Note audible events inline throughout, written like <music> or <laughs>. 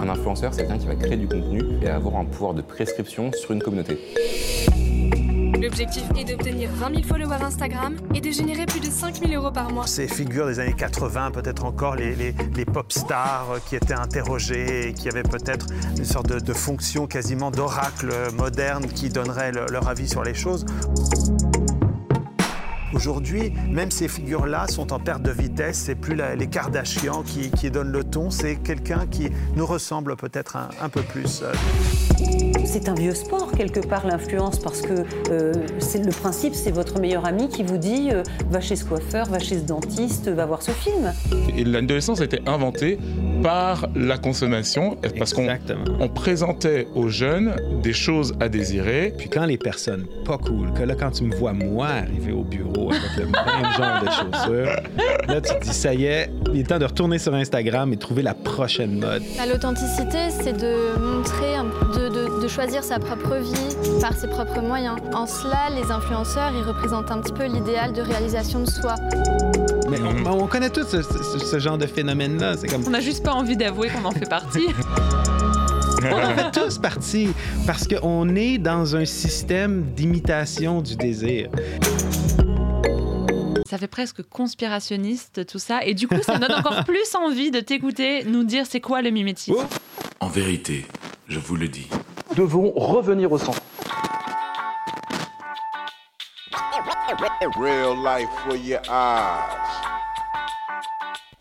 Un influenceur, c'est quelqu'un qui va créer du contenu et avoir un pouvoir de prescription sur une communauté. L'objectif est d'obtenir 20 000 followers Instagram et de générer plus de 5 000 euros par mois. Ces figures des années 80, peut-être encore les, les, les pop stars qui étaient interrogées et qui avaient peut-être une sorte de, de fonction quasiment d'oracle moderne qui donnerait le- leur avis sur les choses. Aujourd'hui, même ces figures-là sont en perte de vitesse. C'est plus la- les Kardashians qui, qui donnent le ton. C'est quelqu'un qui nous ressemble peut-être un, un peu plus. euh, C'est un vieux sport quelque part l'influence parce que euh, c'est le principe, c'est votre meilleur ami qui vous dit euh, va chez ce coiffeur, va chez ce dentiste, va voir ce film. Et l'adolescence a été inventée par la consommation, parce qu'on on présentait aux jeunes des choses à désirer. Puis quand les personnes pas cool, que là, quand tu me vois moi arriver au bureau avec le même genre de chaussures, là, tu te dis, ça y est, il est temps de retourner sur Instagram et trouver la prochaine mode. Bah, L'authenticité, c'est de montrer, de- de choisir sa propre vie par ses propres moyens. En cela, les influenceurs, ils représentent un petit peu l'idéal de réalisation de soi. Mais on, on connaît tous ce, ce- ce genre de phénomène-là. C'est comme, On n'a juste pas envie d'avouer qu'on en fait partie. <laughs> <laughs> on en fait tous partie parce qu'on est dans un système d'imitation du désir. Ça fait presque conspirationniste tout ça. Et du coup, ça donne encore <laughs> plus envie de t'écouter nous dire c'est quoi le mimétisme. En vérité, je vous le dis. Devons revenir au centre. Real life for your eyes.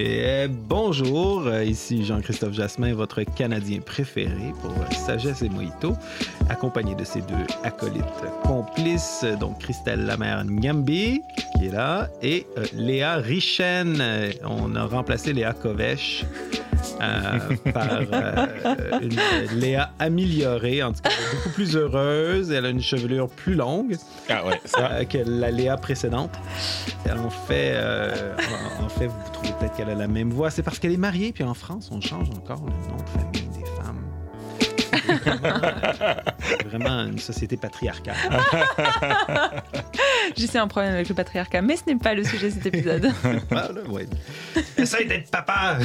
Et euh, bonjour, euh, ici Jean-Christophe Jasmin, votre Canadien préféré pour euh, Sagesse et Mojito, accompagné de ses deux acolytes complices, donc Christelle Lamère Nyambi, qui est là, et Léa Richen. On a remplacé Léa Kovesh par euh, une Léa améliorée, en tout cas beaucoup plus heureuse. Elle a une chevelure plus longue Ah ouais, ça. euh, que la Léa précédente. En fait, euh, en fait, vous trouvez peut-être qu'elle a la même voix. C'est parce qu'elle est mariée, puis en France, on change encore le nom de famille des femmes. <laughs> C'est vraiment une société patriarcale. <laughs> J'ai sais un problème avec le patriarcat, mais ce n'est pas le sujet de cet épisode. <laughs> Ah, là, ouais. Essaye d'être papa!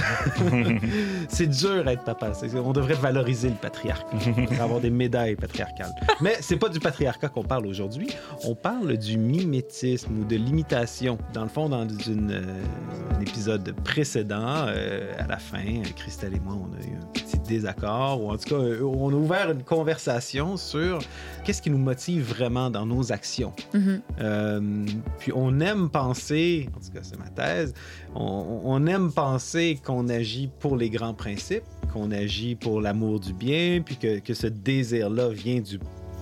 <laughs> c'est dur être papa. On devrait valoriser le patriarcat. On devrait avoir des médailles patriarcales. Mais c'est pas du patriarcat qu'on parle aujourd'hui. On parle du mimétisme ou de l'imitation. Dans le fond, dans une, euh, un épisode précédent, euh, à la fin, Christelle et moi, on a eu un petit désaccord, ou en tout cas, euh, on a ouvert une conversation sur qu'est-ce qui nous motive vraiment dans nos actions. Mhm. Euh, puis on aime penser, en tout cas c'est ma thèse, on, on aime penser qu'on agit pour les grands principes, qu'on agit pour l'amour du bien, puis que, que ce désir-là vient du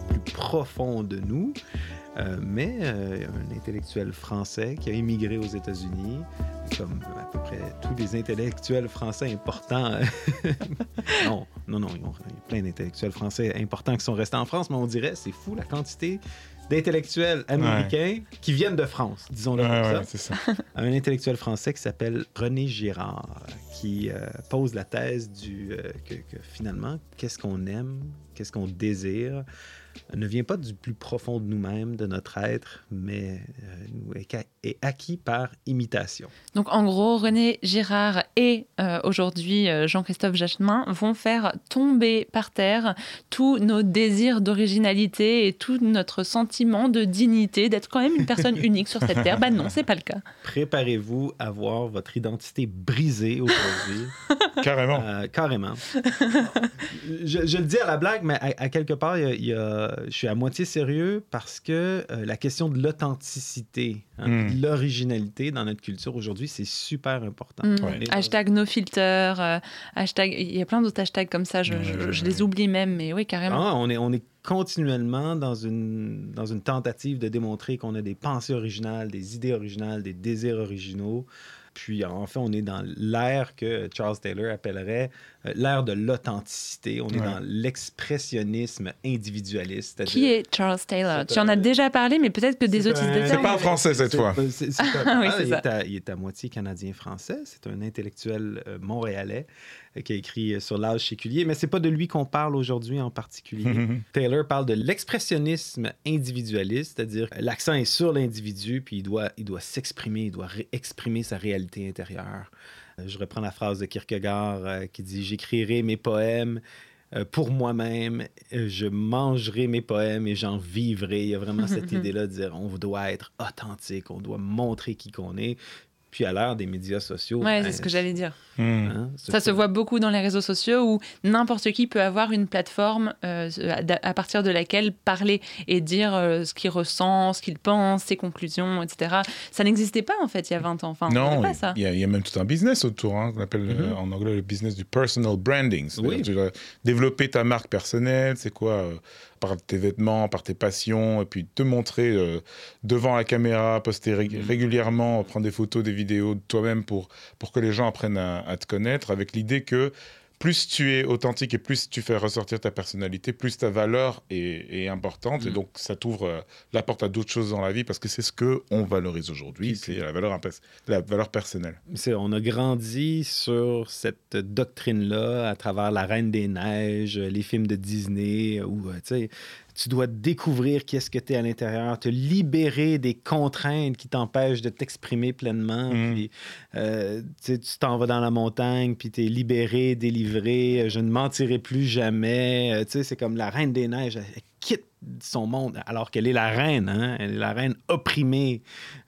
plus profond de nous. Euh, mais euh, un intellectuel français qui a immigré aux États-Unis, comme à peu près tous les intellectuels français importants. <laughs> non, non, non, il y a plein d'intellectuels français importants qui sont restés en France, mais on dirait, c'est fou la quantité d'intellectuels américains qui viennent de France, disons-le Ouais, comme ouais, ça. Un intellectuel français qui s'appelle René Girard, qui euh, pose la thèse du, euh, que, que finalement, qu'est-ce qu'on aime, qu'est-ce qu'on désire, ne vient pas du plus profond de nous-mêmes, de notre être, mais euh, est, acquis par imitation. Donc en gros, René Girard et euh, aujourd'hui euh, Jean-Christophe Jachmin vont faire tomber par terre tous nos désirs d'originalité et tout notre sentiment de dignité, d'être quand même une personne <laughs> unique sur cette terre. Bah non, c'est pas le cas. Préparez-vous à voir votre identité brisée aujourd'hui. <laughs> Carrément. Euh, carrément. je, je le dis à la blague, mais à, à quelque part, il y a- il y a- je suis à moitié sérieux parce que euh, la question de l'authenticité, hein, Mm. de l'originalité dans notre culture aujourd'hui, c'est super important. Mm. Dans- Hashtag no filter, euh, hashtag, il y a plein d'autres hashtags comme ça, je, les oublie même, mais oui, carrément. Ah, on, est, on est continuellement dans une, dans une tentative de démontrer qu'on a des pensées originales, des idées originales, des désirs originaux. Puis en fait, on est dans l'ère que Charles Taylor appellerait euh, l'ère de l'authenticité. On est Ouais. dans l'expressionnisme individualiste. Qui est Charles Taylor? Tu en as déjà parlé, mais peut-être que des autres un- français cette C'est- fois. c'est <laughs> Ah oui, ah, c'est il, est à, il est à moitié canadien-français. C'est un intellectuel euh, montréalais euh, qui a écrit euh, sur l'âge séculier, mais c'est pas de lui qu'on parle aujourd'hui en particulier. <laughs> Taylor parle de l'expressionnisme individualiste, c'est-à-dire euh, l'accent est sur l'individu, puis il doit, il doit s'exprimer, il doit exprimer sa réalité intérieure. Euh, Je reprends la phrase de Kierkegaard euh, qui dit J'écrirai mes poèmes euh, pour moi-même, je mangerai mes poèmes et j'en vivrai. Il y a vraiment cette <laughs> idée-là de dire on doit être authentique, on doit montrer qui qu'on est. Puis à l'heure des médias sociaux. Ouais, ben, c'est ce que j'allais dire. Hmm. hein, Ça se voit beaucoup dans les réseaux sociaux où n'importe qui peut avoir une plateforme euh, à partir de laquelle parler et dire euh, ce qu'il ressent, ce qu'il pense, ses conclusions, etc. Ça n'existait pas en fait il y a 20 ans. Enfin, on non, n'avait pas ça. il y, a- il y a même tout un business autour, hein, qu'on appelle euh, en anglais le business du personal branding. Oui. Tu dois développer ta marque personnelle, c'est quoi euh, Par tes vêtements, par tes passions, et puis te montrer euh, devant la caméra, poster ré- régulièrement, prendre des photos, des vidéos de toi-même pour, pour que les gens apprennent à, à te connaître, avec l'idée que plus tu es authentique et plus tu fais ressortir ta personnalité, plus ta valeur est, est importante. Et donc, ça t'ouvre euh, la porte à d'autres choses dans la vie parce que c'est ce que on valorise aujourd'hui, c'est la valeur, la valeur personnelle. On a grandi sur cette doctrine-là à travers La Reine des Neiges, les films de Disney, où euh, tu sais, tu dois découvrir qui est-ce que tu es à l'intérieur, te libérer des contraintes qui t'empêchent de t'exprimer pleinement. Mm. Puis, euh, tu t'en vas dans la montagne, puis tu es libéré, délivré, je ne mentirai plus jamais. Euh, tu sais, c'est comme la Reine des Neiges, elle quitte son monde alors qu'elle est la reine, hein? elle est la reine opprimée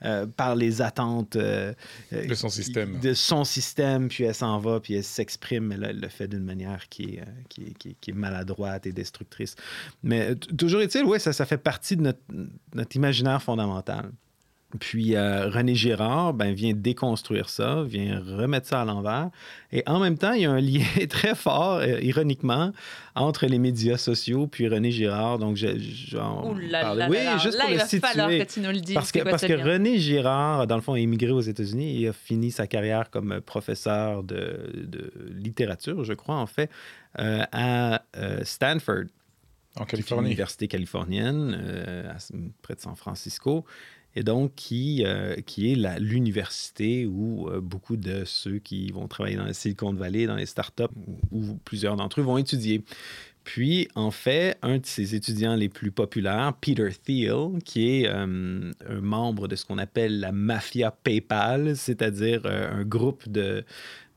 euh, par les attentes euh, euh, De son système. de son système, puis elle s'en va, puis elle s'exprime, mais là, elle le fait d'une manière qui est, euh, qui, est, qui est- qui est maladroite et destructrice. Mais toujours est-il, oui, ça, ça fait partie de notre, notre imaginaire fondamental. Puis euh, René Girard ben, vient déconstruire ça, vient remettre ça à l'envers. Et en même temps, il y a un <laughs> lien très fort, euh, ironiquement, entre les médias sociaux puis René Girard. Donc, je- j'en Ouh là là Oui, là là, juste là, pour il le va falloir situer. que tu nous le dises, Parce que, parce ce que? René Girard, dans le fond, a immigré aux États-Unis et a fini sa carrière comme professeur de, de littérature, je crois, en fait, euh, à euh, Stanford. En est Californie. université californienne, euh, à- près de San Francisco. Et donc, qui, euh, qui est l'université où euh, beaucoup de ceux qui vont travailler dans la Silicon Valley, dans les startups, où, où plusieurs d'entre eux vont étudier. Puis, en fait, un de ses étudiants les plus populaires, Peter Thiel, qui est euh, un membre de ce qu'on appelle la mafia PayPal, c'est-à-dire un groupe de,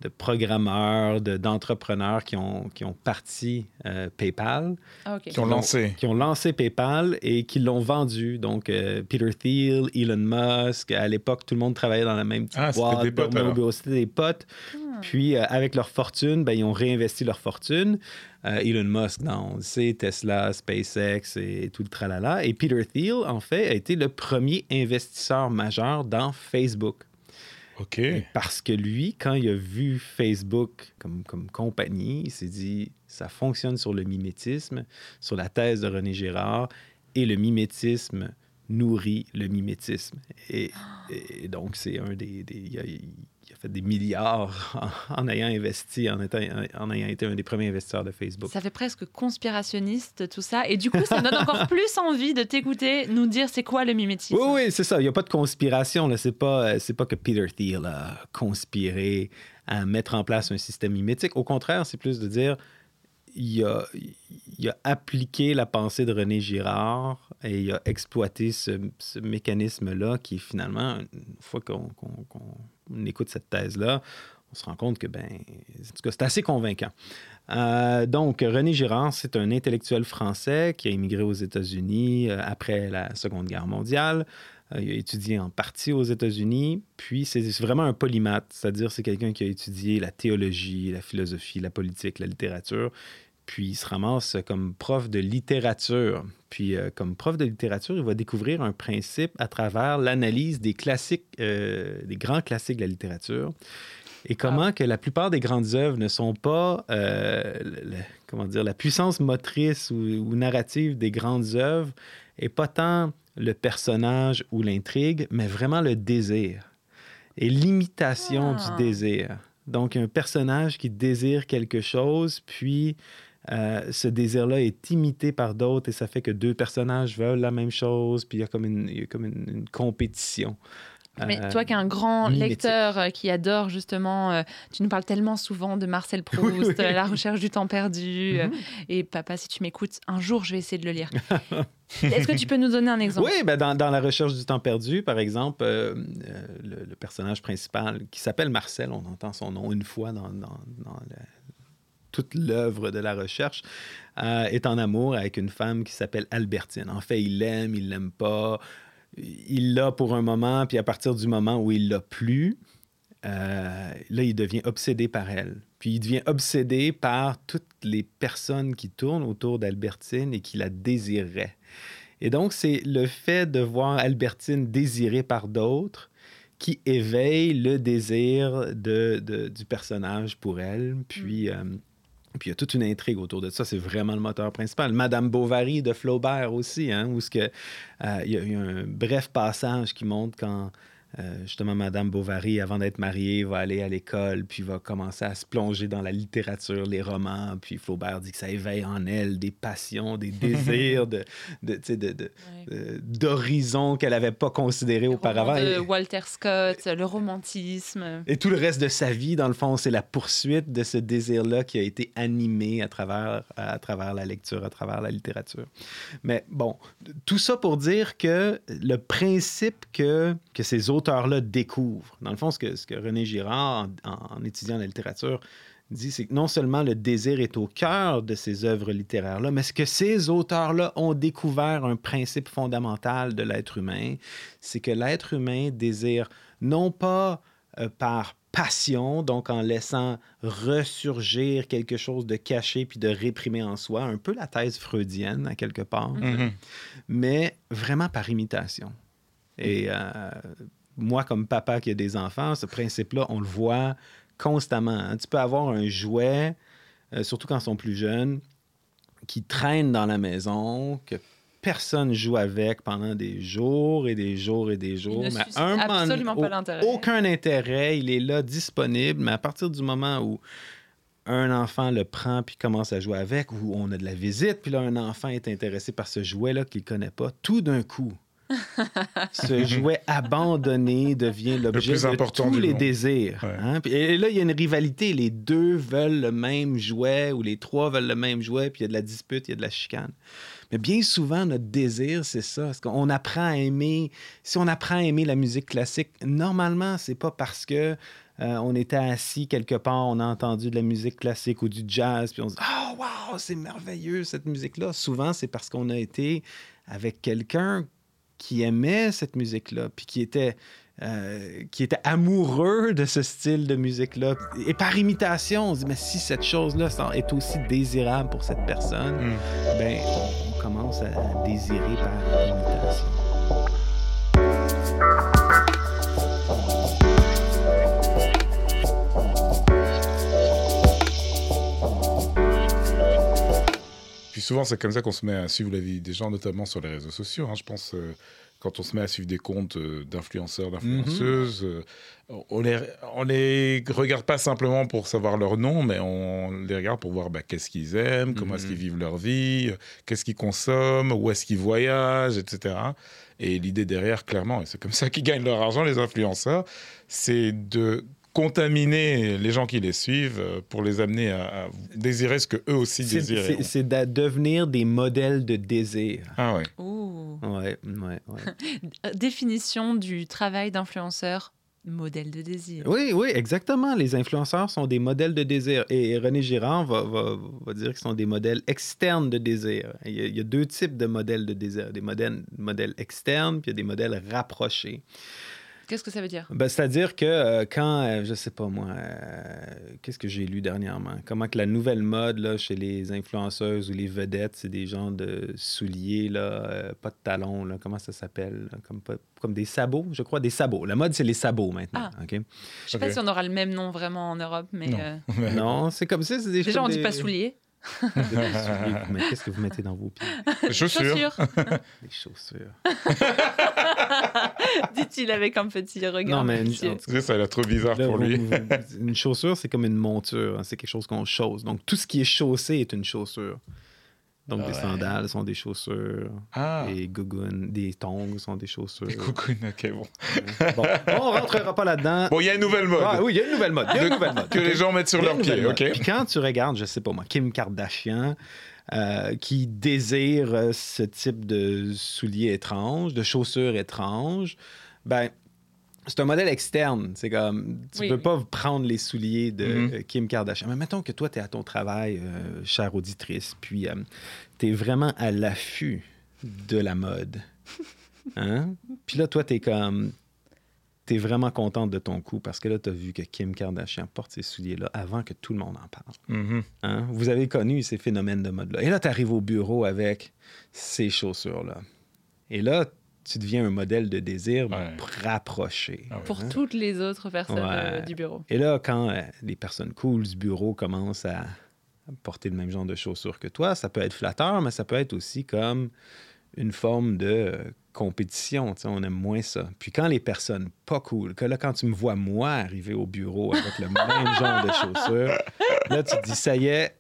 de programmeurs, de- d'entrepreneurs qui, ont, qui ont parti euh, PayPal. Ah. Qui ont lancé. Qui ont lancé PayPal et qui l'ont vendu. Donc, euh, Peter Thiel, Elon Musk, à l'époque, tout le monde travaillait dans la même petite Ah, c'était boîte. des potes, de- alors. C'était des potes. Puis, euh, avec leur fortune, ben, ils ont réinvesti leur fortune. Euh, Elon Musk, non, on le sait, Tesla, SpaceX et tout le tralala. Et Peter Thiel, en fait, a été le premier investisseur majeur dans Facebook. Parce que lui, quand il a vu Facebook comme, comme compagnie, il s'est dit, ça fonctionne sur le mimétisme, sur la thèse de René Girard, et le mimétisme nourrit le mimétisme. Et, donc, c'est un des... il a fait des milliards <laughs> en, en ayant investi, en, étant, en ayant été un des premiers investisseurs de Facebook. Ça fait presque conspirationniste tout ça. Et du coup, ça donne encore <laughs> plus envie de t'écouter nous dire c'est quoi le mimétisme. Oui, oui, c'est ça. Il n'y a pas de conspiration. là. C'est pas, euh, c'est pas que Peter Thiel a conspiré à mettre en place un système mimétique. Au contraire, c'est plus de dire il a, il a appliqué la pensée de René Girard et il a exploité ce, ce mécanisme-là qui, finalement, une fois qu'on, qu'on- qu'on écoute cette thèse-là, on se rend compte que, ben, c'est assez convaincant. Euh, donc, René Girard, c'est un intellectuel français qui a immigré aux États-Unis euh, après la Seconde Guerre mondiale. Euh, il a étudié en partie aux États-Unis, puis c'est vraiment un polymathe, c'est-à-dire c'est quelqu'un qui a étudié la théologie, la philosophie, la politique, la littérature, puis il se ramasse comme prof de littérature. Puis euh, comme prof de littérature, il va découvrir un principe à travers l'analyse des classiques, euh, des grands classiques de la littérature. Et comment que la plupart des grandes œuvres ne sont pas, euh, le- comment dire, la puissance motrice ou, ou narrative des grandes œuvres est pas tant le personnage ou l'intrigue, mais vraiment le désir. et l'imitation Ah. du désir. Donc, un personnage qui désire quelque chose, puis euh, ce désir-là est imité par d'autres et ça fait que deux personnages veulent la même chose, puis il y a comme une, il y a comme une, une compétition. Mais Euh, toi qui es un grand mimétique. lecteur euh, qui adore justement, euh, tu nous parles tellement souvent de Marcel <laughs> Proust, Oui, oui. La recherche du temps perdu. euh, Mhm. et papa, si tu m'écoutes, un jour je vais essayer de le lire. <laughs> Est-ce que tu peux nous donner un exemple? Oui, ben dans, dans La recherche du temps perdu, par exemple, le, le personnage principal qui s'appelle Marcel, on entend son nom une fois dans, dans- dans la- toute l'œuvre de la recherche, euh, est en amour avec une femme qui s'appelle Albertine. En fait, il l'aime, il l'aime pas. Il l'a pour un moment, puis à partir du moment où il l'a plus, euh, là, il devient obsédé par elle. Puis il devient obsédé par toutes les personnes qui tournent autour d'Albertine et qui la désireraient. Et donc, c'est le fait de voir Albertine désirée par d'autres qui éveille le désir de, de- du personnage pour elle. Puis, euh, puis il y a toute une intrigue autour de ça. C'est vraiment le moteur principal. Madame Bovary de Flaubert aussi, hein, où euh, il y a un bref passage qui montre quand euh, justement Madame Bovary, avant d'être mariée, va aller à l'école, puis va commencer à se plonger dans la littérature, les romans. Puis Flaubert dit que ça éveille en elle des passions, des <laughs> désirs, de, de, de- de- euh, d'horizons qu'elle n'avait pas considérés auparavant. de Walter Scott, le romantisme. et tout le reste de sa vie, dans le fond, c'est la poursuite de ce désir-là qui a été animé à travers, à travers la lecture, à travers la littérature. Mais bon, tout ça pour dire que le principe que, que ces auteurs-là découvrent, dans le fond, ce que, ce que René Girard, en, en étudiant la littérature, dit, c'est que non seulement le désir est au cœur de ces œuvres littéraires-là, mais ce que ces auteurs-là ont découvert un principe fondamental de l'être humain, c'est que l'être humain désire non pas euh, par passion, donc en laissant ressurgir quelque chose de caché puis de réprimé en soi, un peu la thèse freudienne à quelque part, Mhm. mais vraiment par imitation. Et euh, moi, comme papa qui a des enfants, ce principe-là, on le voit constamment. hein. Tu peux avoir un jouet, euh, surtout quand ils sont plus jeunes, qui traîne dans la maison, que personne joue avec pendant des jours et des jours et des jours. mais moment- pas. Aucun intérêt, il est là disponible, mais à partir du moment où un enfant le prend puis commence à jouer avec, ou on a de la visite, puis là, un enfant est intéressé par ce jouet-là qu'il ne connaît pas, tout d'un coup, ce jouet abandonné devient l'objet plus de important tous les monde. désirs. hein. Puis- Et là, il y a une rivalité. Les deux veulent le même jouet ou les trois veulent le même jouet, puis il y a de la dispute, il y a de la chicane. Mais bien souvent, notre désir, c'est ça. Parce qu'on apprend à aimer... Si on apprend à aimer la musique classique, normalement, c'est pas parce que euh, on était assis quelque part, on a entendu de la musique classique ou du jazz, puis on se dit « Oh, wow, c'est merveilleux, cette musique-là! » Souvent, c'est parce qu'on a été avec quelqu'un qui aimait cette musique-là, puis qui était, euh, qui était amoureux de ce style de musique-là. Et par imitation, on se dit, mais si cette chose-là est aussi désirable pour cette personne, ben, on, on commence à désirer par imitation. Souvent, c'est comme ça qu'on se met à suivre la vie des gens, notamment sur les réseaux sociaux. hein. Je pense, euh, quand on se met à suivre des comptes euh, d'influenceurs, d'influenceuses, euh, on les, on les regarde pas simplement pour savoir leur nom, mais on les regarde pour voir bah, qu'est-ce qu'ils aiment, comment est-ce qu'ils vivent leur vie, qu'est-ce qu'ils consomment, où est-ce qu'ils voyagent, etc. Et l'idée derrière, clairement, et c'est comme ça qu'ils gagnent leur argent, les influenceurs, c'est de contaminer les gens qui les suivent euh, pour les amener à, à désirer ce que eux aussi désirent. C'est de devenir des modèles de désir. Ah ouais. Ouh. Ouais, ouais, ouais. <laughs> Définition du travail d'influenceur, modèle de désir. Oui, oui, exactement. Les influenceurs sont des modèles de désir. Et René Girard va, va, va dire qu'ils sont des modèles externes de désir. Il y, a, il y a deux types de modèles de désir. Des modèles, modèles externes, puis il y a des modèles rapprochés. Qu'est-ce que ça veut dire? Ben, C'est-à-dire que euh, quand, euh, je sais pas moi, euh, qu'est-ce que j'ai lu dernièrement? Comment que la nouvelle mode là, chez les influenceuses ou les vedettes, c'est des genres de souliers, là, euh, pas de talons, là, comment ça s'appelle? Comme, pas- comme des sabots, je crois, des sabots. La mode, c'est les sabots maintenant. Ah. OK? Je sais pas si on aura le même nom vraiment en Europe, mais Non. euh, <laughs> Non, c'est comme ça. c'est Des déjà on comme dit des- pas souliers. Mais qu'est-ce que vous mettez dans vos pieds? Des chaussures. <laughs> Des chaussures. <laughs> Dit-il avec un petit regard. Non, mais une- tout Ça a l'air trop bizarre Là, pour lui. <laughs> une chaussure, c'est comme une monture. hein, C'est quelque chose qu'on chausse. Donc, tout ce qui est chaussé est une chaussure. Donc, Ah des ouais. sandales sont des chaussures. Ah. Des gougounes, des tongs sont des chaussures. Des cocoons, ok, bon. Bon, on rentrera pas là-dedans. Bon, il y a une nouvelle mode. Ah oui, il y a une nouvelle mode. Il y a une nouvelle mode. que les gens mettent sur leurs pieds, ok. Puis quand tu regardes, je sais pas moi, Kim Kardashian, euh, qui désire euh, ce type de souliers étranges, de chaussures étranges, ben c'est un modèle externe. C'est comme, tu Oui, peux oui. pas prendre les souliers de Mhm. euh, Kim Kardashian. Mais mettons que toi, tu es à ton travail, euh, chère auditrice, puis tu es vraiment à l'affût de la mode. <laughs> Hein? Puis là, toi, tu es comme. Tu es vraiment contente de ton coup parce que là, tu as vu que Kim Kardashian porte ces souliers-là avant que tout le monde en parle. Mhm. Hein? Vous avez connu ces phénomènes de mode-là. Et là, tu arrives au bureau avec ces chaussures-là. Et là, tu deviens un modèle de désir rapproché. Pour Hein? toutes les autres personnes euh, du bureau. Et là, quand euh, les personnes cool du bureau commencent à porter le même genre de chaussures que toi, ça peut être flatteur, mais ça peut être aussi comme une forme de euh, compétition. On aime moins ça. Puis quand les personnes pas cool, que là, quand tu me vois, moi, arriver au bureau avec le <laughs> même genre de chaussures, là, tu te dis, ça y est,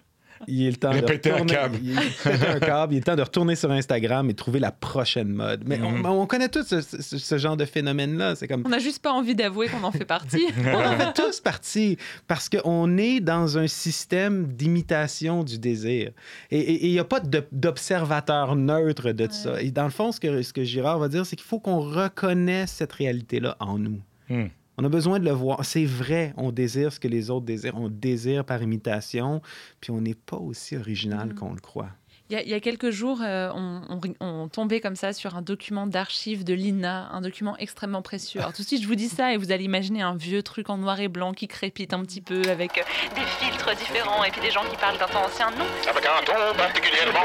il est le temps Il de un retourner- câble. Il un câble. Il est temps de retourner sur Instagram et trouver la prochaine mode. Mais on- Mhm. on, connaît tous ce, ce- ce genre de phénomène-là. C'est comme... On n'a juste pas envie d'avouer qu'on en fait partie. <laughs> On en fait tous partie parce qu'on est dans un système d'imitation du désir. Et il n'y a pas d'observateur neutre de ça. Et dans le fond, ce que, ce que Girard va dire, c'est qu'il faut qu'on reconnaisse cette réalité-là en nous. Hmm. On a besoin de le voir. C'est vrai, on désire ce que les autres désirent. On désire par imitation, puis on n'est pas aussi original qu'on le croit. Il y, a, il y a quelques jours, euh, on, on- on tombait comme ça sur un document d'archives de l'INA, un document extrêmement précieux. Alors tout de suite, je vous dis ça et vous allez imaginer un vieux truc en noir et blanc qui crépite un petit peu avec euh, des filtres différents et puis des gens qui parlent d'un temps ancien. Non, Avec un ton particulièrement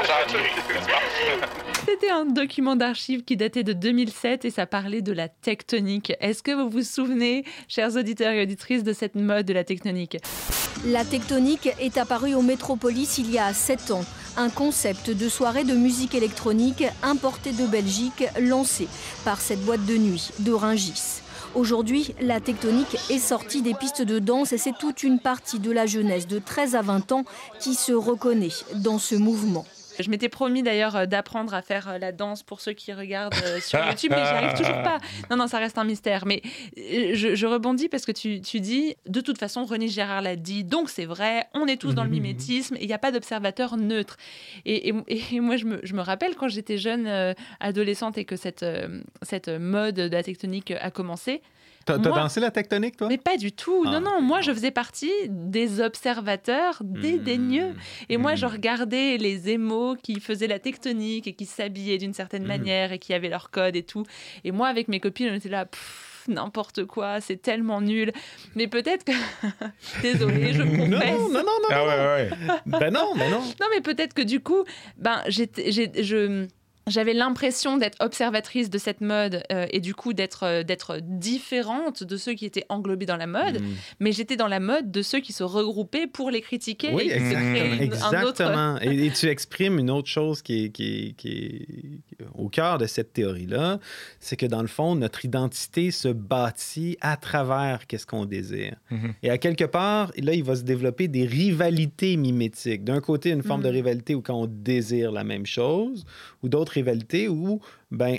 C'était un document d'archives qui datait de 2007 et ça parlait de la tectonique. Est-ce que vous vous souvenez, chers auditeurs et auditrices, de cette mode de la tectonique? La tectonique est apparue au Métropolis il y a 7 ans. Un concept de soirée de musique électronique importé de Belgique lancé par cette boîte de nuit de Rungis. Aujourd'hui, la tectonique est sortie des pistes de danse et c'est toute une partie de la jeunesse de 13 à 20 ans qui se reconnaît dans ce mouvement. Je m'étais promis d'ailleurs euh, d'apprendre à faire euh, la danse pour ceux qui regardent euh, sur <laughs> YouTube, mais j'y arrive toujours pas. Non, non, ça reste un mystère. Mais je, je rebondis parce que tu, tu dis, de toute façon, René Gérard l'a dit, donc c'est vrai, on est tous dans le mimétisme et il n'y a pas d'observateur neutre. Et, et- et moi, je me, je me rappelle quand j'étais jeune euh, adolescente et que cette, euh, cette mode de la tectonique a commencé. T'as dansé la tectonique, toi? Mais pas du tout. Ah, non, non, moi, je faisais partie des observateurs dédaigneux. Et moi, je regardais les émos qui faisaient la tectonique et qui s'habillaient d'une certaine manière et qui avaient leur code et tout. Et moi, avec mes copines, on était là. Pff, N'importe quoi, c'est tellement nul. Mais peut-être que. <laughs> Désolée, je Non, confesse. non, non, non, Ah non. ouais, ouais. Ben non, ben non. Non, mais peut-être que du coup, ben, j'étais, j'ai- je, j'avais l'impression d'être observatrice de cette mode euh, et du coup d'être, euh, d'être différente de ceux qui étaient englobés dans la mode. Mm. Mais j'étais dans la mode de ceux qui se regroupaient pour les critiquer. Oui, et exactement. une- un autre- exactement. Et, et tu exprimes une autre chose qui est, qui est- qui est au cœur de cette théorie-là, c'est que dans le fond, notre identité se bâtit à travers qu'est-ce qu'on désire. Mhm. Et à quelque part, là, il va se développer des rivalités mimétiques. D'un côté, une forme de Mhm. rivalité où quand on désire la même chose, ou d'autres rivalités où, ben,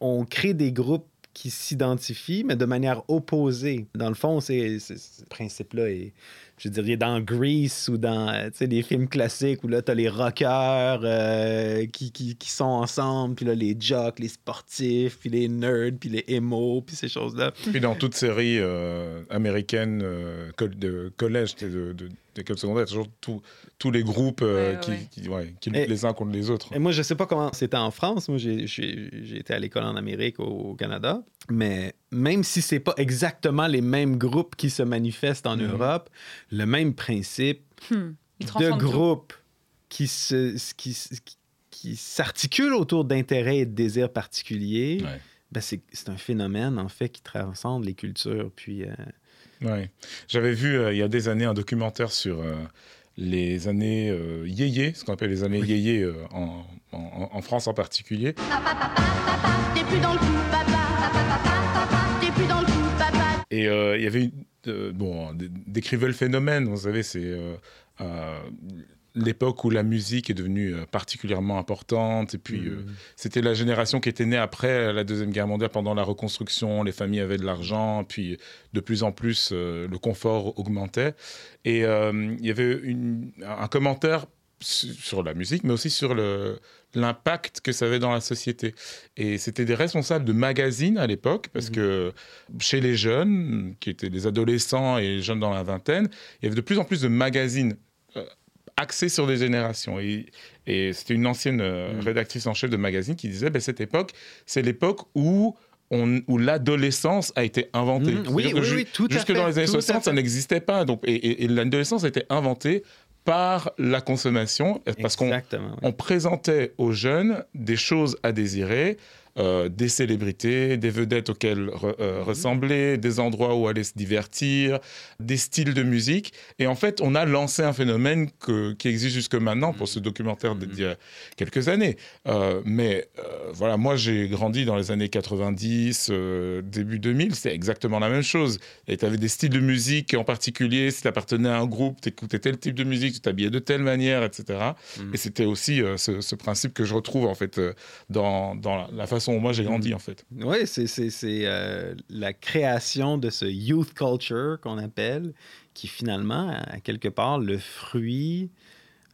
on crée des groupes qui s'identifient, mais de manière opposée. Dans le fond, c'est- ce principe-là est, je dirais, dans Grease ou dans euh, tu sais, les films classiques où là, tu as les rockers euh, qui, qui, qui sont ensemble, puis là, les jocks, les sportifs, puis les nerds, puis les emo, puis ces choses-là. Puis dans toute série euh, américaine euh, de collège, tu sais, de, de, d'école secondaire, toujours tous- tous les groupes euh, Ouais, qui, ouais. qui- ouais, qui Et- luttent les uns contre les autres. Et moi, je sais pas comment c'était en France. Moi, j'ai- été à l'école en Amérique, au, au Canada. Mais même si c'est pas exactement les mêmes groupes qui se manifestent en Mhm. Europe, le même principe Hmm, de tout. groupes qui se qui, qui- s'articulent autour d'intérêts et de désirs particuliers, ben c'est c'est un phénomène, en fait, qui transcende les cultures. Puis, euh, Ouais. J'avais vu euh, il y a des années un documentaire sur euh, les années euh, yéyé, ce qu'on appelle les années yéyé euh, en, en- en France en particulier. T'es plus dans le coup, papa. Et euh, il y avait une, euh, bon, décrivait le phénomène. Vous savez, c'est euh, l'époque où la musique est devenue particulièrement importante. Et puis, euh, Mhm. c'était la génération qui était née après la Deuxième Guerre mondiale, pendant la reconstruction. Les familles avaient de l'argent. Puis, de plus en plus, euh, le confort augmentait. Et euh, il y avait une- un commentaire su- sur la musique, mais aussi sur le l'impact que ça avait dans la société. Et c'était des responsables de magazines à l'époque, parce que chez les jeunes, qui étaient des adolescents et les jeunes dans la vingtaine, il y avait de plus en plus de magazines euh, axés sur des générations. Et, et c'était une ancienne euh, rédactrice en chef de magazine qui disait, ben, cette époque, c'est l'époque où on- où l'adolescence a été inventée. Mhm. Oui, oui, ju- oui, tout à Jusque fait, dans les années tout à 60, ça n'existait pas. Donc, et et- et l'adolescence a été inventée par la consommation, parce qu'on on présentait aux jeunes des choses à désirer, euh, des célébrités, des vedettes auxquelles re- euh, ressembler, des endroits où aller se divertir, des styles de musique. Et en fait, on a lancé un phénomène que- qui existe jusque maintenant pour ce documentaire d'il y a quelques années. Euh, mais voilà, moi j'ai grandi dans les années 90, euh, début 2000, c'est exactement la même chose. Et tu avais des styles de musique en particulier, si tu appartenais à un groupe, tu écoutais tel type de musique, tu t'habillais de telle manière, etc. Et c'était aussi ce, ce principe que je retrouve en fait dans, dans la, la façon moi j'ai grandi en fait. Oui, c'est euh, la création de ce youth culture qu'on appelle, qui finalement, à quelque part, le fruit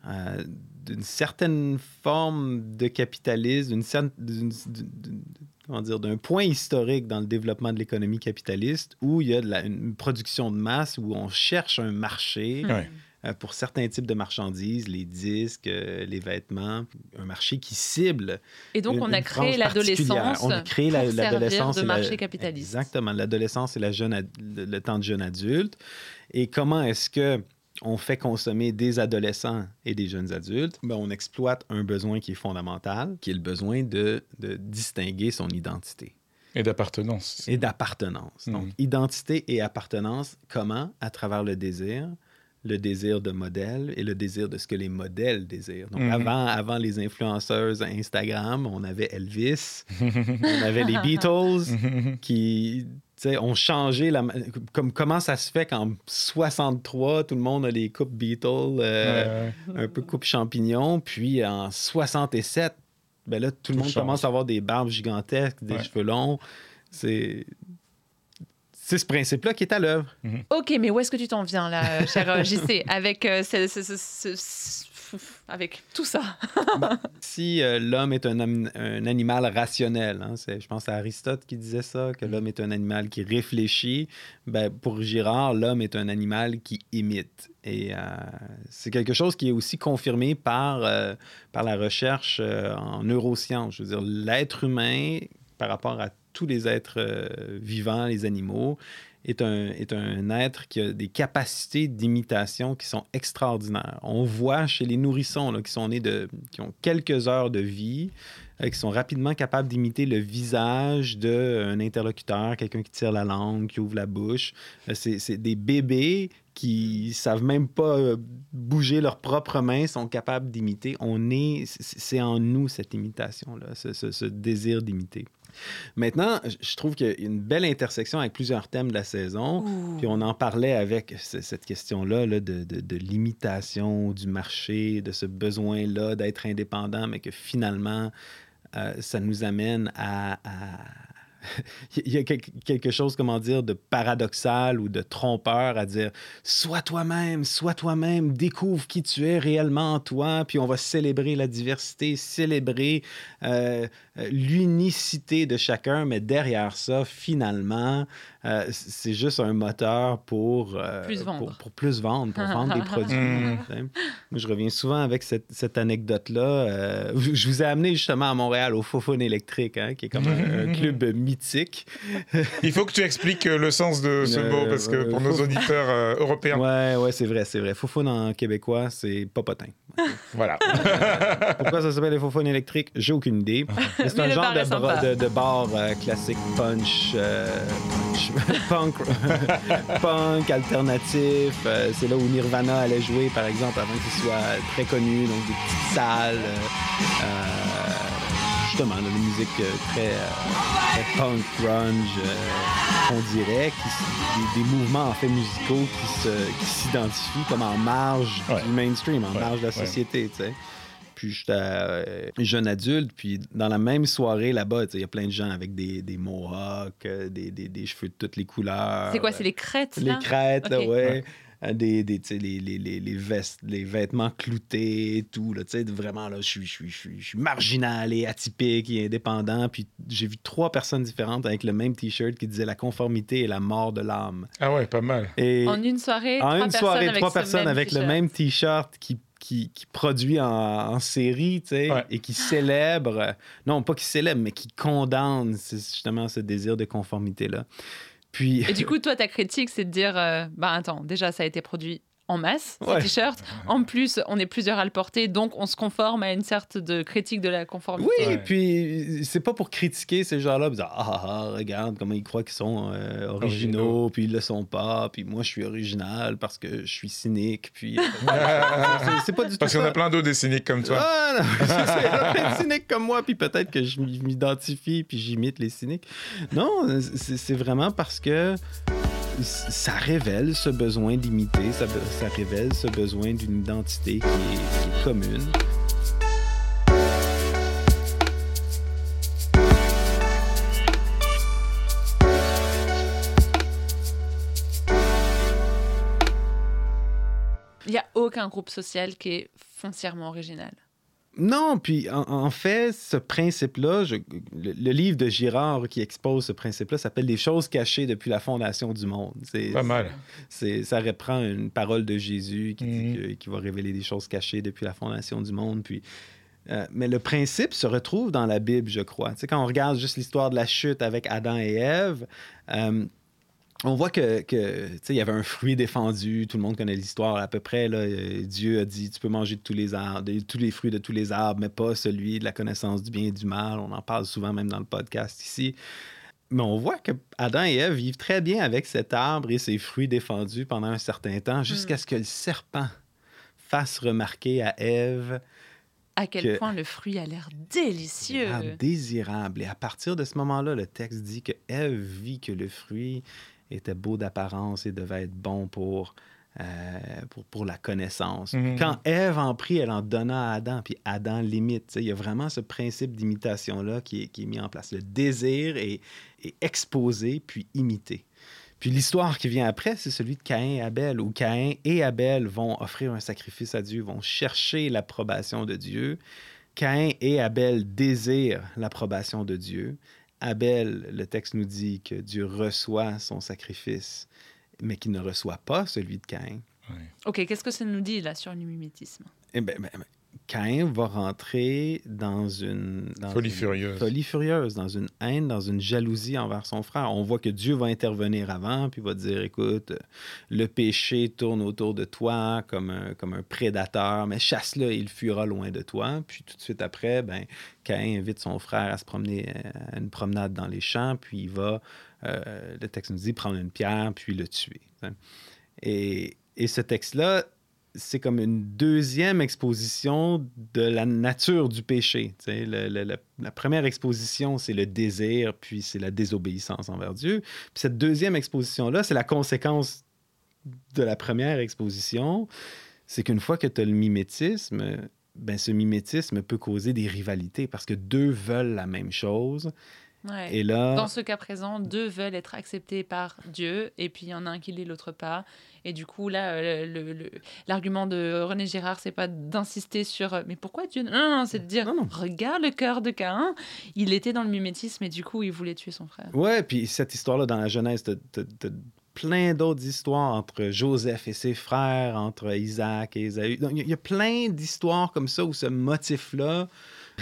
euh, d'une certaine forme de capitalisme, d'une certaine- comment dire, d'un point historique dans le développement de l'économie capitaliste où il y a de la- une production de masse, où on cherche un marché. Ouais. Euh, pour certains types de marchandises, les disques, euh, les vêtements, un marché qui cible. Et donc, une- on a une créé l'adolescence. On a créé la- l'adolescence de la- marché capitaliste. Exactement, l'adolescence et la jeune le, le temps de jeune adulte. Et comment est-ce que on fait consommer des adolescents et des jeunes adultes, ben, on exploite un besoin qui est fondamental, qui est le besoin de, de distinguer son identité. Et d'appartenance. Et d'appartenance. Donc, Mhm. identité et appartenance, comment? À travers le désir, le désir de modèle et le désir de ce que les modèles désirent. Donc, Mhm. avant, avant les influenceuses Instagram, on avait Elvis, <laughs> on avait les Beatles qui tu sais, ont changé la. Comme, comment ça se fait qu'en 63, tout le monde a les coupes Beatles, euh, un peu coupe champignon, puis en 67, ben là, tout le monde change. commence à avoir des barbes gigantesques, des Ouais. cheveux longs. C'est. C'est ce principe-là qui est à l'œuvre. Ok, mais où est-ce que tu t'en viens là, cher euh, JC, <laughs> avec, euh, ce- ce- ce- ce- ce- avec tout ça <laughs> <laughs> Si euh, l'homme est un, animal rationnel, hein, c'est- je pense à Aristote qui disait ça, que l'homme est un animal qui réfléchit, ben, pour Girard, l'homme est un animal qui imite. Et euh, c'est quelque chose qui est aussi confirmé par, euh, par la recherche euh, en neurosciences. Je veux dire, l'être humain, par rapport à tous les êtres euh, vivants, les animaux, est un, est un être qui a des capacités d'imitation qui sont extraordinaires. On voit chez les nourrissons là, qui sont nés de, qui ont quelques heures de vie, euh, qui sont rapidement capables d'imiter le visage d'un interlocuteur, quelqu'un qui tire la langue, qui ouvre la bouche. Euh, C'est des bébés qui savent même pas bouger leurs propres mains, sont capables d'imiter. On est, c'est en nous cette imitation-là, ce, ce- ce désir d'imiter. Maintenant, je- trouve qu'il y a une belle intersection avec plusieurs thèmes de la saison. Puis on en parlait avec ce- cette question-là là, de, de- de l'imitation du marché, de ce besoin-là d'être indépendant, mais que finalement, euh, ça nous amène à... à- <laughs> Il y a quel- quelque chose, comment dire, de paradoxal ou de trompeur à dire sois toi-même, sois toi-même, découvre qui tu es réellement en toi, puis on va célébrer la diversité, célébrer euh, euh, l'unicité de chacun, mais derrière ça, finalement, euh, c'est juste un moteur pour, euh, Plus vendre. pour, pour plus vendre, pour vendre des <laughs> produits. Mm. sais. Moi, je reviens souvent avec cette, cette anecdote-là. Euh, <laughs> je vous ai amené justement à Montréal au Fofone électrique, hein, qui est comme un, un club <laughs> mythique. Il faut que tu expliques le sens de ce mot parce que pour nos auditeurs euh, européens. Ouais, ouais, c'est vrai, c'est vrai. Fofone en québécois, c'est popotin. Voilà. Pourquoi ça s'appelle les Fofone électriques? J'ai aucune idée. C'est un genre de, bar euh, classique punch, euh, punch, <laughs> punk, <laughs> punk alternatif. Euh, c'est là où Nirvana allait jouer, par exemple, avant qu'il soit très connu. Donc des petites salles. euh, euh, justement de la musique très, très punk, grunge, euh, on dirait, qui, des, des mouvements en fait musicaux qui s'identifient comme en marge du mainstream, en Ouais, marge de la ouais. société, tu sais. Puis j'étais euh, jeune adulte, puis dans la même soirée là-bas, il y a plein de gens avec des, des mohawks, euh, des, des, des cheveux de toutes les couleurs. C'est quoi, c'est les crêtes, Les là? crêtes, là, Ok. ouais. Euh, Des, des, tu sais, les, les, les, les vestes, les vêtements cloutés et tout. Là, tu sais, vraiment, là, je suis, je, suis, je, suis, je suis marginal et atypique et indépendant. Puis j'ai vu trois personnes différentes avec le même T-shirt qui disait la conformité et la mort de l'âme. Ah ouais, pas mal. Et En une soirée, en trois une personnes soirée, avec trois personnes avec le même T-shirt qui, qui, qui produit en, en série, tu sais, et qui célèbre, non pas qui célèbre, mais qui condamne c'est justement ce désir de conformité-là. Puis... Et du coup, toi, ta critique, c'est de dire, euh, bah attends, déjà, ça a été produit en masse, ces Ouais. t-shirts. En plus, on est plusieurs à le porter, donc on se conforme à une sorte de critique de la conformité. Oui, et puis c'est pas pour critiquer ces gens-là, ah, ah, ah, regarde comment ils croient qu'ils sont euh, originaux, puis ils le sont pas, puis moi je suis original parce que je suis cynique, puis <laughs> euh, c'est- pas du tout Parce qu'il y en ça. a plein d'autres des cyniques comme toi. Ah, non, plein de <laughs> cyniques comme moi, puis peut-être que je m'identifie, puis j'imite les cyniques. Non, c'est vraiment parce que ça révèle ce besoin d'imiter, ça, révèle ce besoin d'une identité qui est commune. Il n'y a aucun groupe social qui est foncièrement original. Non, puis en, en fait, ce principe-là, le, le livre de Girard qui expose ce principe-là s'appelle Les choses cachées depuis la fondation du monde. C'est, Pas mal. C'est, ça reprend une parole de Jésus qui dit que- qu'il va révéler des choses cachées depuis la fondation du monde. Puis, euh, mais le principe se retrouve dans la Bible, je crois. Tu sais, quand on regarde juste l'histoire de la chute avec Adam et Ève, euh, on voit que, que, il y avait un fruit défendu, tout le monde connaît l'histoire à peu près. Là, Euh, Dieu a dit tu peux manger de tous les arbres, de tous les fruits de tous les arbres, mais pas celui de la connaissance du bien et du mal. On en parle souvent même dans le podcast ici. Mais on voit que Adam et Ève vivent très bien avec cet arbre et ses fruits défendus pendant un certain temps, jusqu'à ce que le serpent fasse remarquer à Ève À quel que- point le fruit a l'air délicieux. désirable. Et à partir de ce moment-là, le texte dit que Ève vit que le fruit était beau d'apparence et devait être bon pour, euh, pour, pour la connaissance. Mhm. Quand Ève en prit, elle en donna à Adam, puis Adam l'imite. Il y a vraiment ce principe d'imitation-là qui est, qui est mis en place. Le désir est, est exposé, puis imité. Puis l'histoire qui vient après, c'est celui de Caïn et Abel, où Caïn et Abel vont offrir un sacrifice à Dieu, vont chercher l'approbation de Dieu. Caïn et Abel désirent l'approbation de Dieu. Abel, le texte nous dit que Dieu reçoit son sacrifice, mais qu'il ne reçoit pas celui de Caïn. Ok, qu'est-ce que ça nous dit là sur le mimétisme Eh ben, ben, ben, Caïn va rentrer dans une dans Folie une furieuse. folie furieuse, dans une haine, dans une jalousie envers son frère. On voit que Dieu va intervenir avant, puis va dire écoute, le péché tourne autour de toi comme un, comme un prédateur, mais chasse-le, il fuira loin de toi. Puis tout de suite après, ben, Caïn invite son frère à se promener euh, à une promenade dans les champs, puis il va, euh, le texte nous dit, prendre une pierre, puis le tuer. Et, et ce texte-là, c'est comme une deuxième exposition de la nature du péché. Le- la, la première exposition, c'est le désir, puis c'est la désobéissance envers Dieu. Puis cette deuxième exposition-là, c'est la conséquence de la première exposition. C'est qu'une fois que tu as le mimétisme, ben, ce mimétisme peut causer des rivalités parce que deux veulent la même chose. Ouais. Et là- Dans ce cas présent, deux veulent être acceptés par Dieu, et puis il y en a un qui l'est, l'autre pas. Et du coup, là, euh, l'argument de René Girard, c'est pas d'insister sur euh, mais pourquoi Dieu Non, non, non, c'est de dire regarde le cœur de Caïn, il était dans le mimétisme et du coup, il voulait tuer son frère. Ouais, puis cette histoire-là, dans la Genèse, t'as- t'as plein d'autres histoires entre Joseph et ses frères, entre Isaac et a- il y, a plein d'histoires comme ça où ce motif-là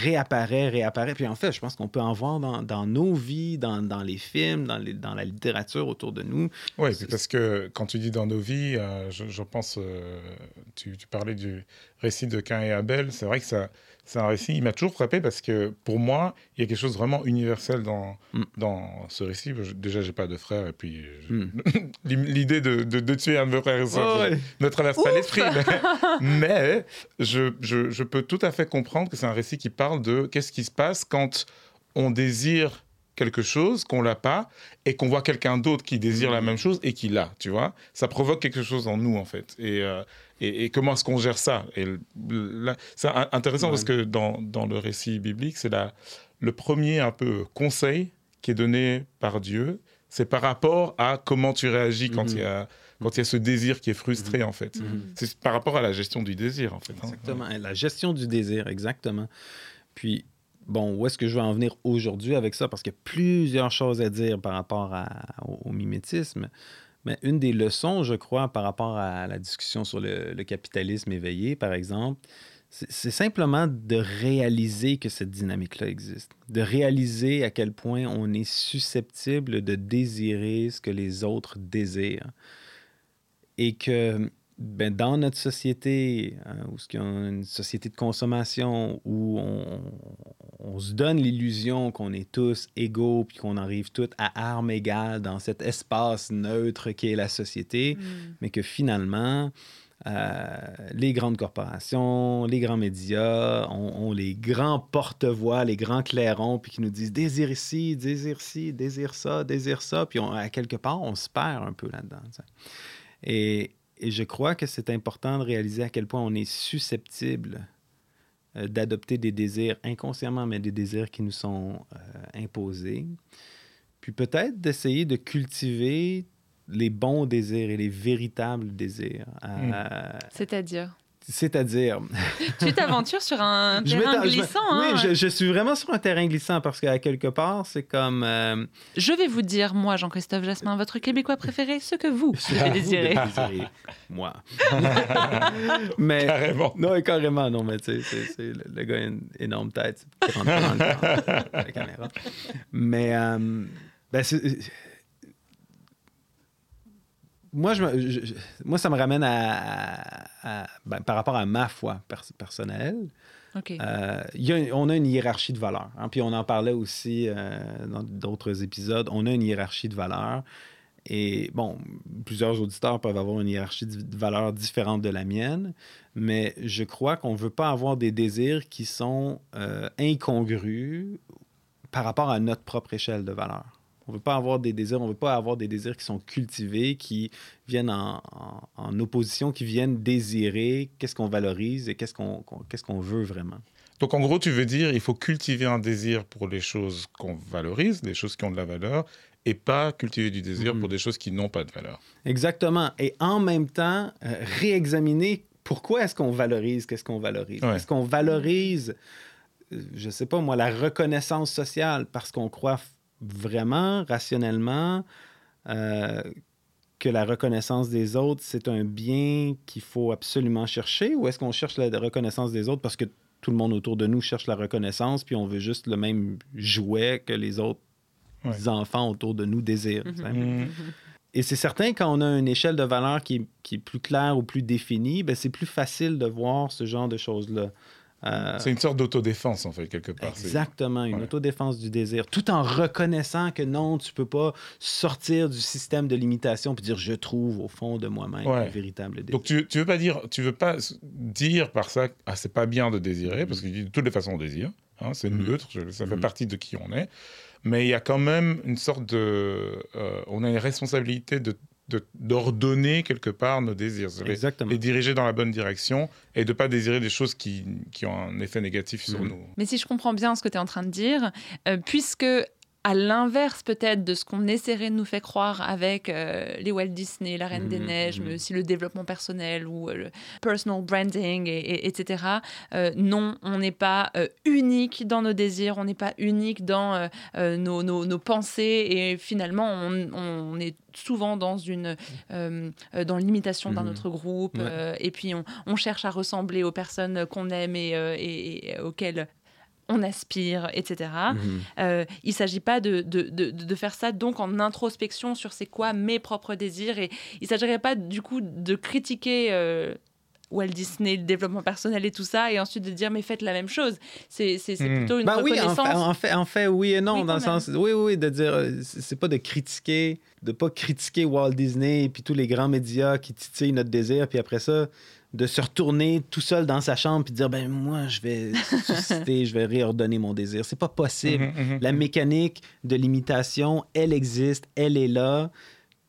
réapparaît, réapparaît. Puis en fait, je pense qu'on peut en voir dans, dans nos vies, dans, dans les films, dans, les- dans la littérature autour de nous. Oui, parce que quand tu dis dans nos vies, euh, je, je pense, euh, tu, tu parlais du récit de Cain et Abel, c'est vrai que ça, c'est un récit, il m'a toujours frappé parce que pour moi, il y a quelque chose de vraiment universel dans, dans ce récit. Je- déjà, j'ai pas de frère et puis je- <laughs> l'idée de, de, de tuer un de mes frères et sœurs ne traverse pas l'esprit. <laughs> Mais, je, je, je peux tout à fait comprendre que c'est un récit qui parle de qu'est-ce qui se passe quand on désire quelque chose, qu'on l'a pas, et qu'on voit quelqu'un d'autre qui désire la même chose et qui l'a, tu vois. Ça provoque quelque chose en nous, en fait. Et, euh, et, et comment est-ce qu'on gère ça? C'est intéressant parce que dans, dans le récit biblique, c'est le premier un peu conseil qui est donné par Dieu, c'est par rapport à comment tu réagis quand il y a quand il y a ce désir qui est frustré en fait. C'est par rapport à la gestion du désir en fait. hein. Exactement. La gestion du désir, exactement. Puis, bon, où est-ce que je veux en venir aujourd'hui avec ça? Parce qu'il y a plusieurs choses à dire par rapport à- au, au mimétisme. Mais une des leçons, je crois, par rapport à la discussion sur le, le capitalisme éveillé, par exemple, c'est simplement de réaliser que cette dynamique-là existe. De réaliser à quel point on est susceptible de désirer ce que les autres désirent et que ben, dans notre société, hein, où ce qu'il y a une société de consommation, où on, on se donne l'illusion qu'on est tous égaux, puis qu'on arrive tous à armes égales dans cet espace neutre qui est la société, mais que finalement, euh, les grandes corporations, les grands médias ont, ont les grands porte-voix, les grands clairons, puis qui nous disent désire ici, désire ci, désire ça, désire ça, puis on- à quelque part, on se perd un peu là-dedans. Et, et je crois que c'est important de réaliser à quel point on est susceptible euh, d'adopter des désirs inconsciemment, mais des désirs qui nous sont euh, imposés. Puis peut-être d'essayer de cultiver les bons désirs et les véritables désirs. Euh, C'est-à-dire? C'est-à-dire... Tu t'aventures sur un <laughs> terrain je glissant. hein. Oui, je, je suis vraiment sur un terrain glissant parce qu'à quelque part, c'est comme... euh, Je vais vous dire, moi, Jean-Christophe Jasmin, votre Québécois préféré, ce que vous désirer. désirer. Moi. <laughs> mais, Carrément. Non, carrément, non, mais tu sais, le, le gars a une énorme tête. la caméra. Mais, euh, ben, c'est- moi, je, me- je- je- moi, ça me ramène à, à- à- ben, par rapport à ma foi pers- personnelle. Ok. Euh, il y a- on a une hiérarchie de valeurs. hein, puis on en parlait aussi euh, dans d'autres épisodes. On a une hiérarchie de valeurs. Et bon, plusieurs auditeurs peuvent avoir une hiérarchie de de valeurs différente de la mienne, mais je crois qu'on ne veut pas avoir des désirs qui sont euh, incongrus par rapport à notre propre échelle de valeurs. On ne veut pas avoir des désirs, on veut pas avoir des désirs qui sont cultivés, qui viennent en, en- en opposition, qui viennent désirer qu'est-ce qu'on valorise et qu'est-ce qu'on qu'on- qu'est-ce qu'on veut vraiment. Donc en gros, tu veux dire, il faut cultiver un désir pour les choses qu'on valorise, les choses qui ont de la valeur, et pas cultiver du désir Mhm. pour des choses qui n'ont pas de valeur. Exactement. Et en même temps, euh, réexaminer pourquoi est-ce qu'on valorise, qu'est-ce qu'on valorise. Ouais. Est-ce qu'on valorise, euh, je sais pas moi, la reconnaissance sociale parce qu'on croit vraiment, rationnellement, euh, que la reconnaissance des autres, c'est un bien qu'il faut absolument chercher ou est-ce qu'on cherche la reconnaissance des autres parce que tout le monde autour de nous cherche la reconnaissance puis on veut juste le même jouet que les autres enfants autour de nous désirent. sais. Mhm. Et c'est certain, quand on a une échelle de valeur qui est, qui est plus claire ou plus définie, ben, c'est plus facile de voir ce genre de choses-là. Euh, C'est une sorte d'autodéfense, en fait, quelque part. Exactement, une Ouais. autodéfense du désir, tout en reconnaissant que non, tu peux pas sortir du système de limitation puis dire je trouve au fond de moi-même Ouais. un véritable désir. Donc tu, tu veux pas dire, tu veux pas dire par ça, ah c'est pas bien de désirer, parce que de toutes les façons on désire, hein, c'est Mhm. neutre, ça fait partie de qui on est, mais il y a quand même une sorte de, euh, on a une responsabilité de- d'ordonner quelque part nos désirs, les, Exactement. les diriger dans la bonne direction et de pas désirer des choses qui, qui ont un effet négatif sur Mhm. nous. Mais si je comprends bien ce que tu es en train de dire, euh, puisque à l'inverse peut-être de ce qu'on essaierait de nous faire croire avec euh, les Walt Disney, la Reine des Mhm, Neiges, mhm. mais aussi le développement personnel ou euh, le personal branding, et, et- etc. euh, non, on n'est pas unique dans nos désirs, on n'est pas unique dans nos, nos- nos pensées, et finalement, on, on est souvent dans une euh, dans l'imitation d'un Mhm. autre groupe, Ouais. euh, et puis on, on cherche à ressembler aux personnes qu'on aime et, euh, et- et auxquelles on aspire, etc. Mhm. Euh, il ne s'agit pas de, de, de, de faire ça donc en introspection sur c'est quoi mes propres désirs et il ne s'agirait pas du coup de critiquer euh, Walt Disney, le développement personnel et tout ça, et ensuite de dire mais faites la même chose. C'est Hmm. plutôt une oui, en reconnaissance. fait, en fait, en fait, oui et non, Oui, dans le sens, oui, oui, de dire, euh, c'est c'est pas de critiquer, de pas critiquer Walt Disney et puis tous les grands médias qui titillent notre désir, puis après ça, de se retourner tout seul dans sa chambre puis dire, ben moi, je vais <laughs> susciter, je vais réordonner mon désir. C'est pas possible. Mhm, mhm, La mhm. mécanique de l'imitation, elle existe, elle est là,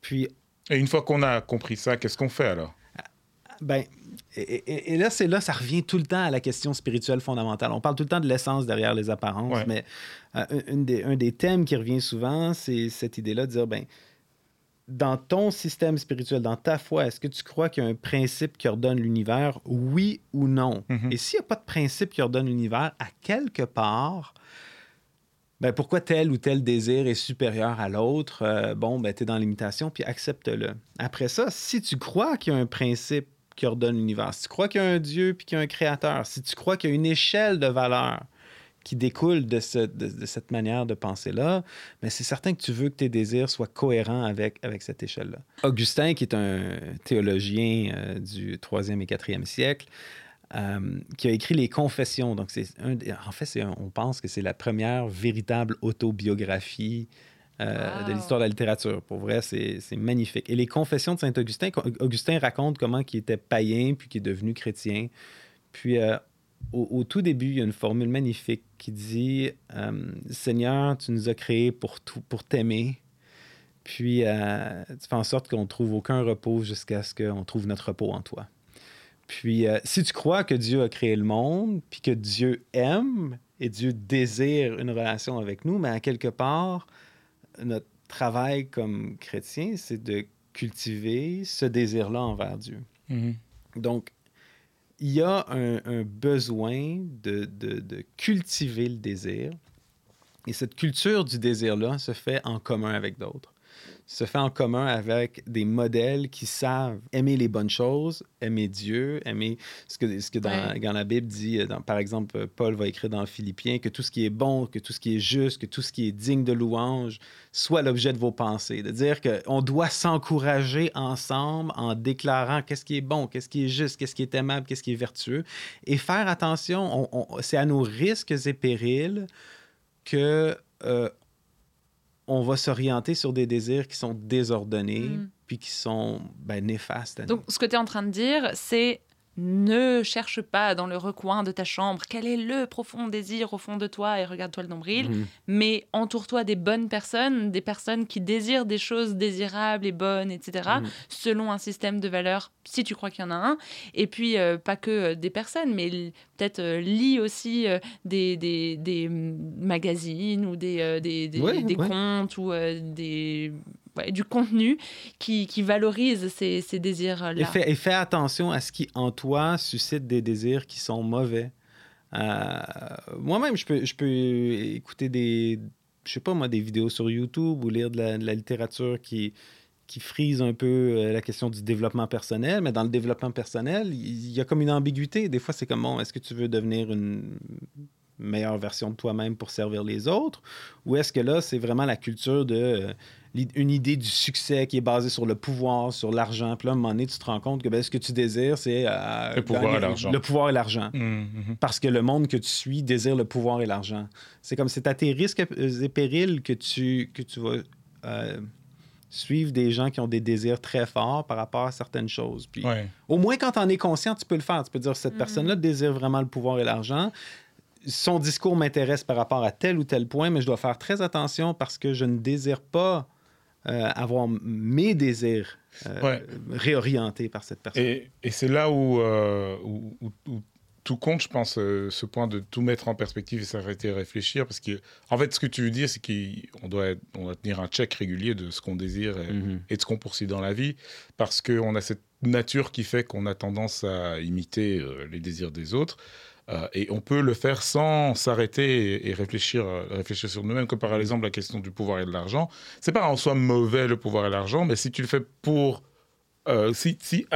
puis Et une fois qu'on a compris ça, qu'est-ce qu'on fait alors? Ben, et, et- et là, c'est là, ça revient tout le temps à la question spirituelle fondamentale. On parle tout le temps de l'essence derrière les apparences, Ouais. mais euh, une des- un des thèmes qui revient souvent, c'est cette idée-là de dire, ben, dans ton système spirituel, dans ta foi, est-ce que tu crois qu'il y a un principe qui ordonne l'univers, oui ou non? Mhm. Et s'il n'y a pas de principe qui ordonne l'univers, à quelque part, ben pourquoi tel ou tel désir est supérieur à l'autre? Euh, bon, ben, tu es dans l'imitation, puis accepte-le. Après ça, si tu crois qu'il y a un principe qui ordonne l'univers, si tu crois qu'il y a un Dieu puis qu'il y a un créateur, si tu crois qu'il y a une échelle de valeurs qui découle de, ce- de- de cette manière de penser-là, mais c'est certain que tu veux que tes désirs soient cohérents avec, avec cette échelle-là. Augustin, qui est un théologien euh, du 3e et 4e siècle, euh, qui a écrit les Confessions. Donc, c'est en fait, c'est un- on pense que c'est la première véritable autobiographie euh, de l'histoire de la littérature. Pour vrai, c'est c'est magnifique. Et les Confessions de Saint-Augustin, Co- Augustin raconte comment il était païen puis qu'il est devenu chrétien. Puis, euh, au, au tout début, il y a une formule magnifique qui dit euh, Seigneur, tu nous as créés pour, tout- pour t'aimer. Puis, euh, tu fais en sorte qu'on ne trouve aucun repos jusqu'à ce qu'on trouve notre repos en toi. Puis, euh, si tu crois que Dieu a créé le monde, puis que Dieu aime et Dieu désire une relation avec nous, mais à quelque part, notre travail comme chrétien, c'est de cultiver ce désir-là envers Dieu. Mhm. Donc, il y a un, besoin de, de- de cultiver le désir. Et cette culture du désir-là se fait en commun avec d'autres. Se fait en commun avec des modèles qui savent aimer les bonnes choses, aimer Dieu, aimer ce que, ce que dans, Ouais. dans la Bible dit, euh, dans- par exemple, Paul va écrire dans Philippiens, que tout ce qui est bon, que tout ce qui est juste, que tout ce qui est digne de louange soit l'objet de vos pensées. De dire qu'on doit s'encourager ensemble en déclarant qu'est-ce qui est bon, qu'est-ce qui est juste, qu'est-ce qui est aimable, qu'est-ce qui est vertueux. Et faire attention, on- on- c'est à nos risques et périls que euh, on va s'orienter sur des désirs qui sont désordonnés, Mm. puis qui sont ben, néfastes à nous. Donc, ce que tu es en train de dire, c'est ne cherche pas dans le recoin de ta chambre quel est le profond désir au fond de toi et regarde-toi le nombril, Mhm. mais entoure-toi des bonnes personnes, des personnes qui désirent des choses désirables et bonnes, etc., Mhm. selon un système de valeurs, si tu crois qu'il y en a un. Et puis, euh, pas que euh, des personnes, mais peut-être euh, lis aussi des, des, des, mm, magazines ou des, des, des, Ouais, des ouais. comptes ou des, ouais, du contenu qui, valorise ces, désirs-là. Et et fais attention à ce qui, en toi, suscite des désirs qui sont mauvais. Euh, Moi-même, je peux, je peux écouter des, je sais pas moi, des vidéos sur YouTube ou lire de la, littérature qui, qui frise un peu euh, la question du développement personnel. Mais dans le développement personnel, il y a comme une ambiguïté. Des fois, c'est comme, bon, est-ce que tu veux devenir une meilleure version de toi-même pour servir les autres? Ou est-ce que là, c'est vraiment la culture de euh, une idée du succès qui est basée sur le pouvoir, sur l'argent? Puis là, à un moment donné, tu te rends compte que ben, ce que tu désires, c'est... euh, Le pouvoir et l'argent. Le pouvoir et l'argent. Mhm, mhm. Parce que le monde que tu suis désire le pouvoir et l'argent. C'est comme c'est à tes risques et périls que tu, que tu vas euh, suivre des gens qui ont des désirs très forts par rapport à certaines choses. Puis, Ouais. au moins, quand tu en es conscient, tu peux le faire. Tu peux dire cette personne-là désire vraiment le pouvoir et l'argent. Son discours m'intéresse par rapport à tel ou tel point, mais je dois faire très attention parce que je ne désire pas euh, avoir mes désirs euh, Ouais. réorientés par cette personne. Et, et c'est là où, euh, où, où- où tout compte, je pense, ce point de tout mettre en perspective et s'arrêter à réfléchir. Parce que, en fait, ce que tu veux dire, c'est qu'on doit, être- on doit tenir un check régulier de ce qu'on désire et, Mhm. et de ce qu'on poursuit dans la vie. Parce qu'on a cette nature qui fait qu'on a tendance à imiter les désirs des autres. Euh, et on peut le faire sans s'arrêter et, et réfléchir, euh, réfléchir sur nous-mêmes, comme par exemple la question du pouvoir et de l'argent. C'est pas en soi mauvais le pouvoir et l'argent, mais si tu le fais pour euh, si, si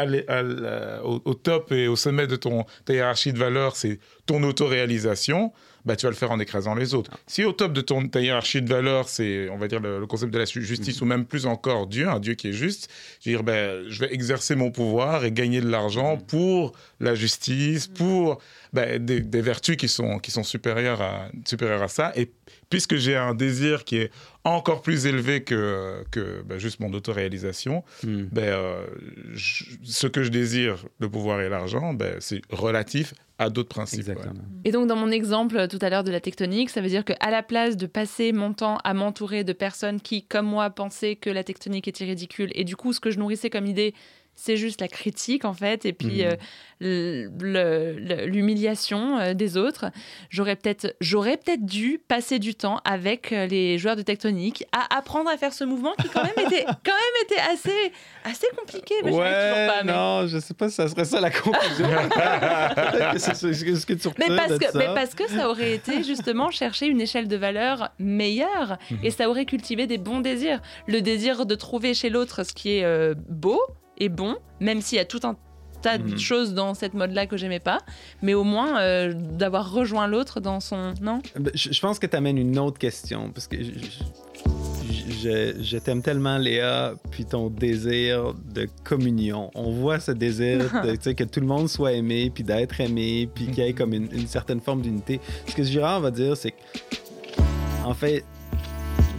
au, top et au sommet de ton, ta hiérarchie de valeurs, c'est ton autoréalisation, bah, tu vas le faire en écrasant les autres. Si au top de ton, ta hiérarchie de valeurs, c'est, on va dire, le, concept de la justice, mhm. ou même plus encore Dieu, un Dieu qui est juste, je veux dire, ben, je vais exercer mon pouvoir et gagner de l'argent mhm. pour la justice, mhm. pour ben, des, des, vertus qui sont, qui sont supérieures, à, supérieures à ça. Et puisque j'ai un désir qui est encore plus élevé que, que ben, juste mon autoréalisation, hmm. ben, euh, ce que je désire, le pouvoir et l'argent, ben, c'est relatif à d'autres principes. Et donc, dans mon exemple tout à l'heure de la tectonique, ça veut dire qu'à la place de passer mon temps à m'entourer de personnes qui, comme moi, pensaient que la tectonique était ridicule, et du coup, ce que je nourrissais comme idée, c'est juste la critique en fait et puis mhm. euh, l'humiliation euh, des autres. J'aurais peut-être j'aurais peut-être dû passer du temps avec euh, les joueurs de tectonique à apprendre à faire ce mouvement qui quand même était <laughs> quand même était assez assez compliqué. Mais ouais, pas, non, je sais pas si ça serait ça la conclusion. <laughs> mais parce que mais parce que ça aurait été justement chercher une échelle de valeur meilleure mhm. et ça aurait cultivé des bons désirs. Le désir de trouver chez l'autre ce qui est beau est bon, même s'il y a tout un tas de mhm. choses dans cette mode-là que j'aimais pas, mais au moins euh, d'avoir rejoint l'autre dans son... Non? Ben, je, pense que tu amènes une autre question, parce que je, t'aime tellement, Léa, puis ton désir de communion. On voit ce désir de, <laughs> que tout le monde soit aimé, puis d'être aimé, puis qu'il y ait comme une, une certaine forme d'unité. Ce que Girard va dire, c'est que, en fait,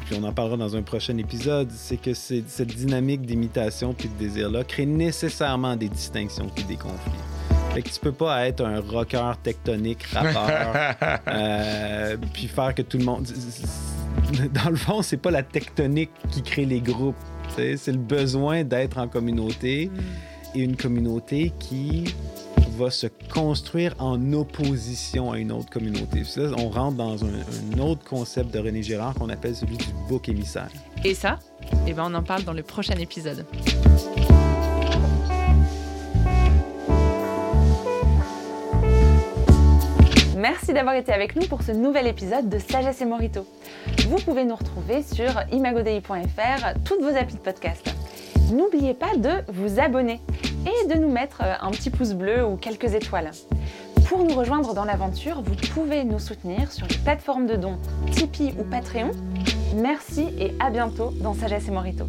puis on en parlera dans un prochain épisode, c'est que cette dynamique d'imitation puis de désir-là crée nécessairement des distinctions puis des conflits. Fait que tu peux pas être un rocker tectonique, rappeur, <laughs> euh, puis faire que tout le monde. Dans le fond, c'est pas la tectonique qui crée les groupes. C'est le besoin d'être en communauté mm. et une communauté qui va se construire en opposition à une autre communauté. on rentre dans un, autre concept de René Girard qu'on appelle celui du bouc émissaire. Et ça, eh ben on en parle dans le prochain épisode. Merci d'avoir été avec nous pour ce nouvel épisode de Sagesse et Morito. Vous pouvez nous retrouver sur imagodei.fr, toutes vos applis de podcast. N'oubliez pas de vous abonner et de nous mettre euh, un petit pouce bleu ou quelques étoiles. Pour nous rejoindre dans l'aventure, vous pouvez nous soutenir sur les plateformes de dons Tipeee ou Patreon. Merci et à bientôt dans Sagesse et Morito.